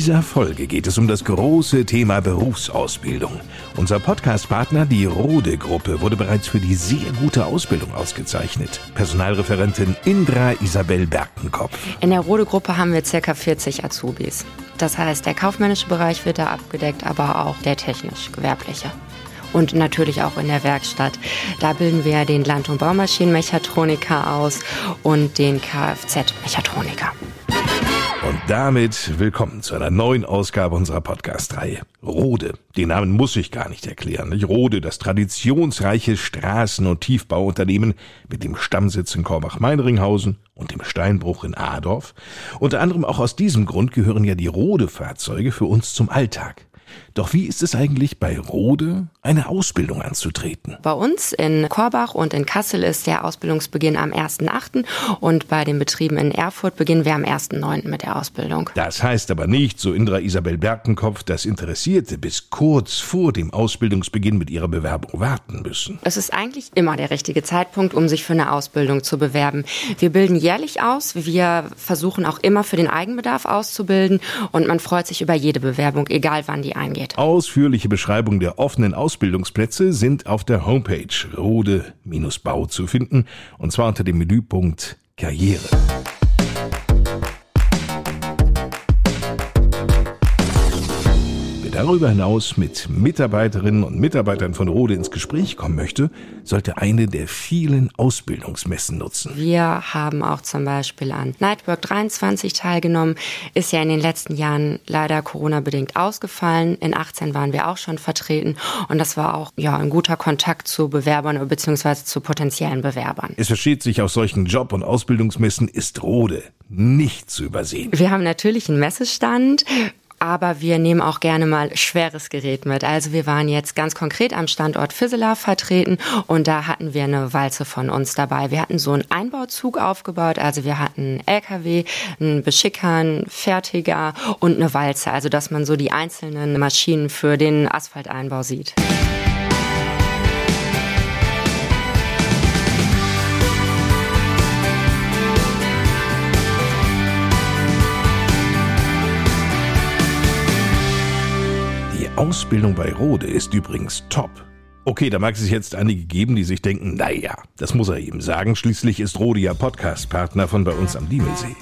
Dieser Folge geht es um das große Thema Berufsausbildung. Unser Podcastpartner, die Rode Gruppe, wurde bereits für die sehr gute Ausbildung ausgezeichnet. Personalreferentin Indra Isabel Berkenkopf. In der Rode Gruppe haben wir circa 40 Azubis. Das heißt, der kaufmännische Bereich wird da abgedeckt, aber auch der technisch-gewerbliche und natürlich auch in der Werkstatt. Da bilden wir den Land- und Baumaschinenmechatroniker aus und den Kfz-Mechatroniker. Und damit willkommen zu einer neuen Ausgabe unserer Podcast-Reihe. Rode. Den Namen muss ich gar nicht erklären. Nicht? Rode, das traditionsreiche Straßen- und Tiefbauunternehmen mit dem Stammsitz in Korbach-Meinringhausen und dem Steinbruch in Adorf. Unter anderem auch aus diesem Grund gehören ja die Rode-Fahrzeuge für uns zum Alltag. Doch wie ist es eigentlich bei Rode, eine Ausbildung anzutreten? Bei uns in Korbach und in Kassel ist der Ausbildungsbeginn am 1.8. und bei den Betrieben in Erfurt beginnen wir am 1.9. mit der Ausbildung. Das heißt aber nicht, so Indra Isabel Berkenkopf, dass Interessierte bis kurz vor dem Ausbildungsbeginn mit ihrer Bewerbung warten müssen. Es ist eigentlich immer der richtige Zeitpunkt, um sich für eine Ausbildung zu bewerben. Wir bilden jährlich aus, wir versuchen auch immer für den Eigenbedarf auszubilden und man freut sich über jede Bewerbung, egal wann die eingeht. Ausführliche Beschreibungen der offenen Ausbildungsplätze sind auf der Homepage rode-bau zu finden, und zwar unter dem Menüpunkt Karriere. Darüber hinaus mit Mitarbeiterinnen und Mitarbeitern von Rode ins Gespräch kommen möchte, sollte eine der vielen Ausbildungsmessen nutzen. Wir haben auch zum Beispiel an Nightwork 23 teilgenommen. Ist ja in den letzten Jahren leider Corona-bedingt ausgefallen. In 18 waren wir auch schon vertreten und das war auch ja ein guter Kontakt zu Bewerbern bzw. zu potenziellen Bewerbern. Es versteht sich aus solchen Job- und Ausbildungsmessen ist Rode nicht zu übersehen. Wir haben natürlich einen Messestand aber wir nehmen auch gerne mal schweres Gerät mit. Also wir waren jetzt ganz konkret am Standort Fisseler vertreten und da hatten wir eine Walze von uns dabei. Wir hatten so einen Einbauzug aufgebaut, also wir hatten einen LKW, einen Beschicker, einen Fertiger und eine Walze, also dass man so die einzelnen Maschinen für den Asphalteinbau sieht. Ausbildung bei Rode ist übrigens top. Okay, da mag es jetzt einige geben, die sich denken, naja, das muss er eben sagen, schließlich ist Rode ja Podcast-Partner von bei uns am Diemelsee.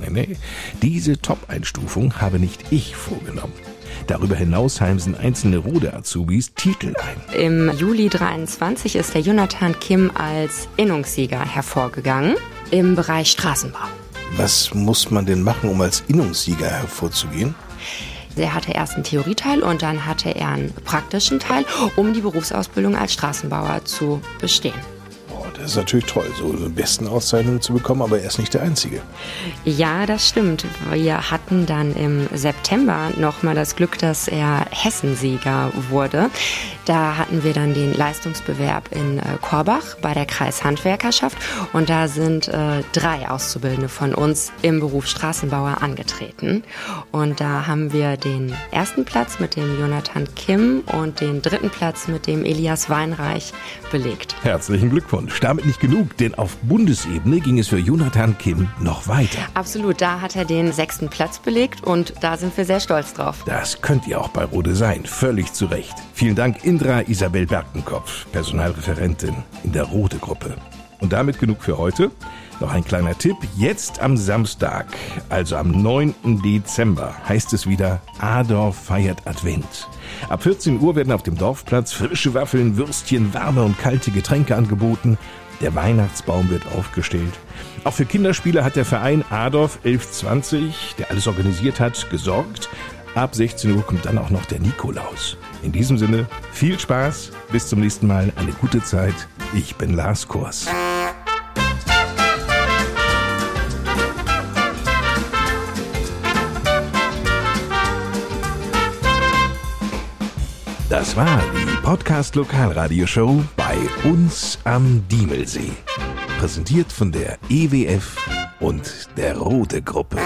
Nee, nee, diese Top-Einstufung habe nicht ich vorgenommen. Darüber hinaus heimsen einzelne Rode-Azubis Titel ein. Im Juli 23 ist der Jonathan Kim als Innungssieger hervorgegangen im Bereich Straßenbau. Was muss man denn machen, um als Innungssieger hervorzugehen? Er hatte erst einen Theorieteil und dann hatte er einen praktischen Teil, um die Berufsausbildung als Straßenbauer zu bestehen. Das ist natürlich toll, so eine besten Auszeichnung zu bekommen, aber er ist nicht der Einzige. Ja, das stimmt. Wir hatten dann im September nochmal das Glück, dass er Hessensieger wurde. Da hatten wir dann den Leistungsbewerb in äh, Korbach bei der Kreishandwerkerschaft und da sind äh, drei Auszubildende von uns im Beruf Straßenbauer angetreten. Und da haben wir den ersten Platz mit dem Jonathan Kim und den dritten Platz mit dem Elias Weinreich belegt. Herzlichen Glückwunsch. Damit nicht genug, denn auf Bundesebene ging es für Jonathan Kim noch weiter. Absolut, da hat er den sechsten Platz belegt und da sind wir sehr stolz drauf. Das könnt ihr auch bei Rode sein, völlig zu Recht. Vielen Dank, Indra Isabel Berkenkopf, Personalreferentin in der Rode Gruppe. Und damit genug für heute. Noch ein kleiner Tipp. Jetzt am Samstag, also am 9. Dezember, heißt es wieder Adorf feiert Advent. Ab 14 Uhr werden auf dem Dorfplatz frische Waffeln, Würstchen, warme und kalte Getränke angeboten. Der Weihnachtsbaum wird aufgestellt. Auch für Kinderspiele hat der Verein Adorf 1120, der alles organisiert hat, gesorgt. Ab 16 Uhr kommt dann auch noch der Nikolaus. In diesem Sinne, viel Spaß, bis zum nächsten Mal, eine gute Zeit. Ich bin Lars Kors. Das war die Podcast Lokalradioshow bei uns am Diemelsee. Präsentiert von der EWF und der Rote Gruppe.